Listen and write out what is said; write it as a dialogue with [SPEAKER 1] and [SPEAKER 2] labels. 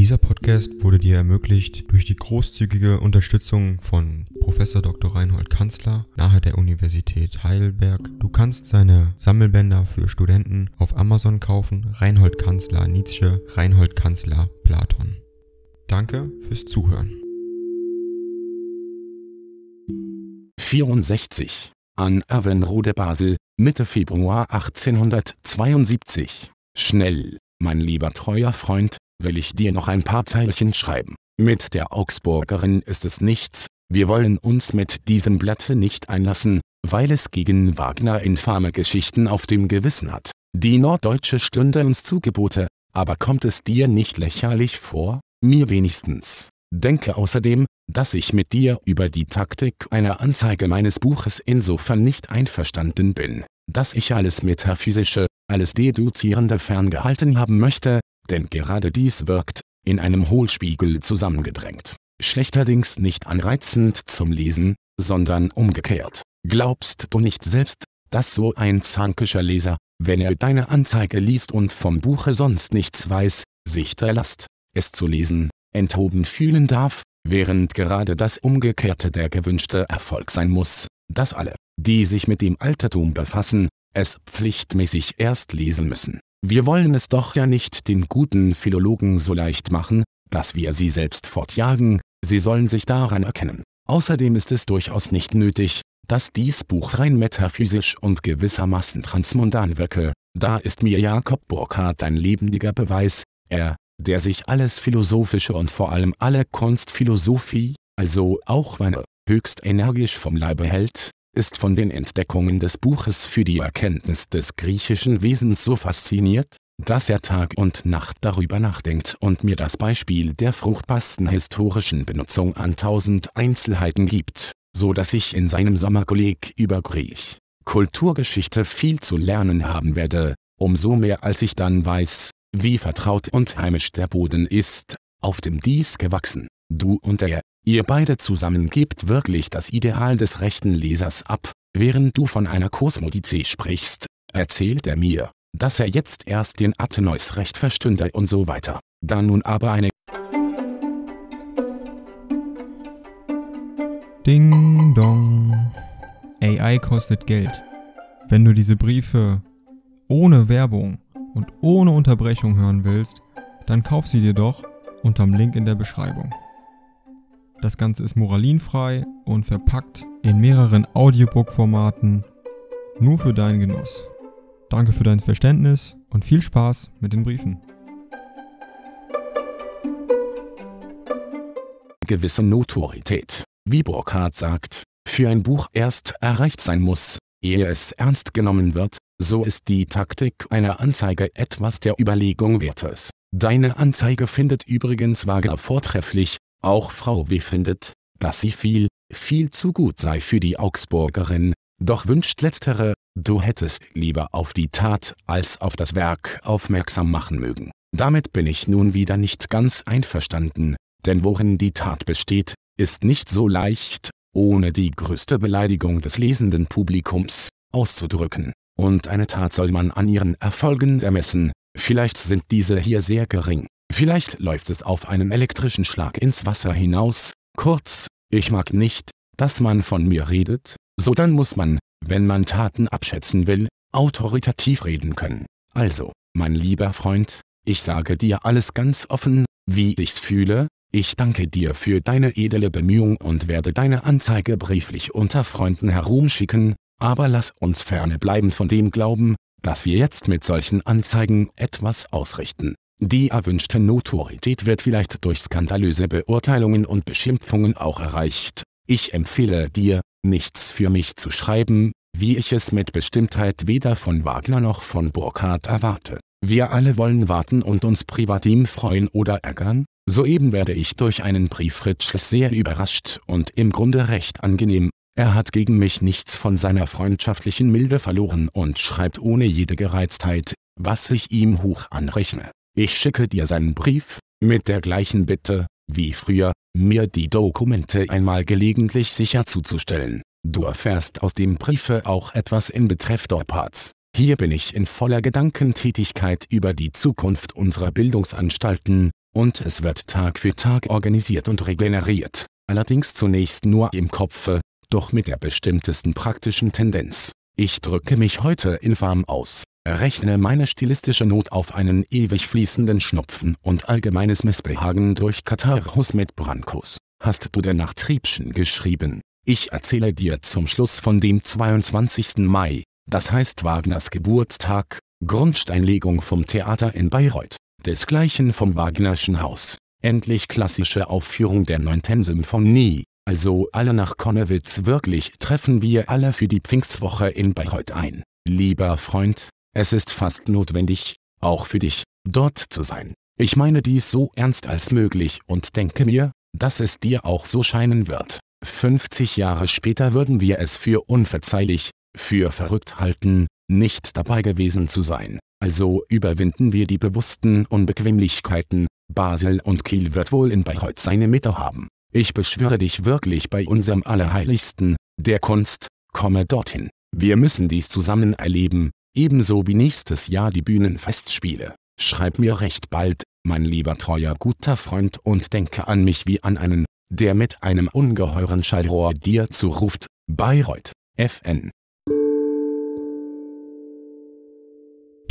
[SPEAKER 1] Dieser Podcast wurde dir ermöglicht durch die großzügige Unterstützung von Professor Dr. Reinhold Kanzler nahe der Universität Heidelberg. Du kannst seine Sammelbänder für Studenten auf Amazon kaufen. Reinhold Kanzler Nietzsche, Reinhold Kanzler Platon. Danke fürs Zuhören.
[SPEAKER 2] 64 an Avenrode Basel, Mitte Februar 1872. Schnell, mein lieber treuer Freund, will ich dir noch ein paar Zeilchen schreiben. Mit der Augsburgerin ist es nichts, wir wollen uns mit diesem Blatte nicht einlassen, weil es gegen Wagner infame Geschichten auf dem Gewissen hat. Die Norddeutsche stünde uns zu Gebote, aber kommt es dir nicht lächerlich vor? Mir wenigstens. Denke außerdem, dass ich mit dir über die Taktik einer Anzeige meines Buches insofern nicht einverstanden bin, dass ich alles Metaphysische, alles Deduzierende ferngehalten haben möchte, denn gerade dies wirkt, in einem Hohlspiegel zusammengedrängt, schlechterdings nicht anreizend zum Lesen, sondern umgekehrt. Glaubst du nicht selbst, dass so ein zankischer Leser, wenn er deine Anzeige liest und vom Buche sonst nichts weiß, sich der Last, es zu lesen, enthoben fühlen darf, während gerade das Umgekehrte der gewünschte Erfolg sein muss, dass alle, die sich mit dem Altertum befassen, es pflichtmäßig erst lesen müssen. Wir wollen es doch ja nicht den guten Philologen so leicht machen, dass wir sie selbst fortjagen, sie sollen sich daran erkennen. Außerdem ist es durchaus nicht nötig, dass dies Buch rein metaphysisch und gewissermaßen transmundan wirke, da ist mir Jakob Burckhardt ein lebendiger Beweis, er, der sich alles Philosophische und vor allem alle Kunstphilosophie, also auch meine, höchst energisch vom Leibe hält, ist von den Entdeckungen des Buches für die Erkenntnis des griechischen Wesens so fasziniert, dass er Tag und Nacht darüber nachdenkt und mir das Beispiel der fruchtbarsten historischen Benutzung an tausend Einzelheiten gibt, so dass ich in seinem Sommerkolleg über Griech, Kulturgeschichte viel zu lernen haben werde, umso mehr als ich dann weiß, wie vertraut und heimisch der Boden ist, auf dem dies gewachsen, du und er, Ihr beide zusammen gebt wirklich das Ideal des rechten Lesers ab. Während du von einer Kosmodizee sprichst, erzählt er mir, dass er jetzt erst den Atheneus recht verstünde und so weiter. Da nun aber eine
[SPEAKER 1] Ding dong. AI kostet Geld. Wenn du diese Briefe ohne Werbung und ohne Unterbrechung hören willst, dann kauf sie dir doch unterm Link in der Beschreibung. Das Ganze ist moralinfrei und verpackt in mehreren Audiobook-Formaten nur für deinen Genuss. Danke für dein Verständnis und viel Spaß mit den Briefen.
[SPEAKER 2] gewisse Notorität, wie Burkhardt sagt, für ein Buch erst erreicht sein muss, ehe es ernst genommen wird, so ist die Taktik einer Anzeige etwas der Überlegung wertes. Deine Anzeige findet übrigens Wagner vortrefflich, auch Frau W. findet, dass sie viel, viel zu gut sei für die Augsburgerin, doch wünscht letztere, du hättest lieber auf die Tat als auf das Werk aufmerksam machen mögen. Damit bin ich nun wieder nicht ganz einverstanden, denn worin die Tat besteht, ist nicht so leicht, ohne die größte Beleidigung des lesenden Publikums, auszudrücken, und eine Tat soll man an ihren Erfolgen ermessen, vielleicht sind diese hier sehr gering. Vielleicht läuft es auf einen elektrischen Schlag ins Wasser hinaus, kurz, ich mag nicht, dass man von mir redet, so dann muss man, wenn man Taten abschätzen will, autoritativ reden können. Also, mein lieber Freund, ich sage dir alles ganz offen, wie ich's fühle, ich danke dir für deine edle Bemühung und werde deine Anzeige brieflich unter Freunden herumschicken, aber lass uns ferne bleiben von dem Glauben, dass wir jetzt mit solchen Anzeigen etwas ausrichten. Die erwünschte Notorität wird vielleicht durch skandalöse Beurteilungen und Beschimpfungen auch erreicht. Ich empfehle dir, nichts für mich zu schreiben, wie ich es mit Bestimmtheit weder von Wagner noch von Burckhardt erwarte. Wir alle wollen warten und uns privatim freuen oder ärgern. Soeben werde ich durch einen Brief Fritschs sehr überrascht und im Grunde recht angenehm. Er hat gegen mich nichts von seiner freundschaftlichen Milde verloren und schreibt ohne jede Gereiztheit, was ich ihm hoch anrechne. Ich schicke dir seinen Brief, mit der gleichen Bitte, wie früher, mir die Dokumente einmal gelegentlich sicher zuzustellen. Du erfährst aus dem Briefe auch etwas in Betreff Dorparts. Hier bin ich in voller Gedankentätigkeit über die Zukunft unserer Bildungsanstalten, und es wird Tag für Tag organisiert und regeneriert, allerdings zunächst nur im Kopfe, doch mit der bestimmtesten praktischen Tendenz. Ich drücke mich heute infam aus, rechne meine stilistische Not auf einen ewig fließenden Schnupfen und allgemeines Missbehagen durch Katharchus mit Brancos. Hast du denn nach Triebschen geschrieben? Ich erzähle dir zum Schluss von dem 22. Mai, das heißt Wagners Geburtstag, Grundsteinlegung vom Theater in Bayreuth, desgleichen vom Wagnerschen Haus, endlich klassische Aufführung der 9. Symphonie, also alle nach Konnewitz wirklich treffen wir alle für die Pfingstwoche in Bayreuth ein. Lieber Freund, es ist fast notwendig, auch für dich, dort zu sein. Ich meine dies so ernst als möglich und denke mir, dass es dir auch so scheinen wird. 50 Jahre später würden wir es für unverzeihlich, für verrückt halten, nicht dabei gewesen zu sein. Also überwinden wir die bewussten Unbequemlichkeiten, Basel und Kiel wird wohl in Bayreuth seine Mitte haben. Ich beschwöre dich wirklich bei unserem Allerheiligsten, der Kunst, komme dorthin. Wir müssen dies zusammen erleben, ebenso wie nächstes Jahr die Bühnenfestspiele. Schreib mir recht bald, mein lieber treuer guter Freund und denke an mich wie an einen, der mit einem ungeheuren Schallrohr dir zuruft, Bayreuth, FN.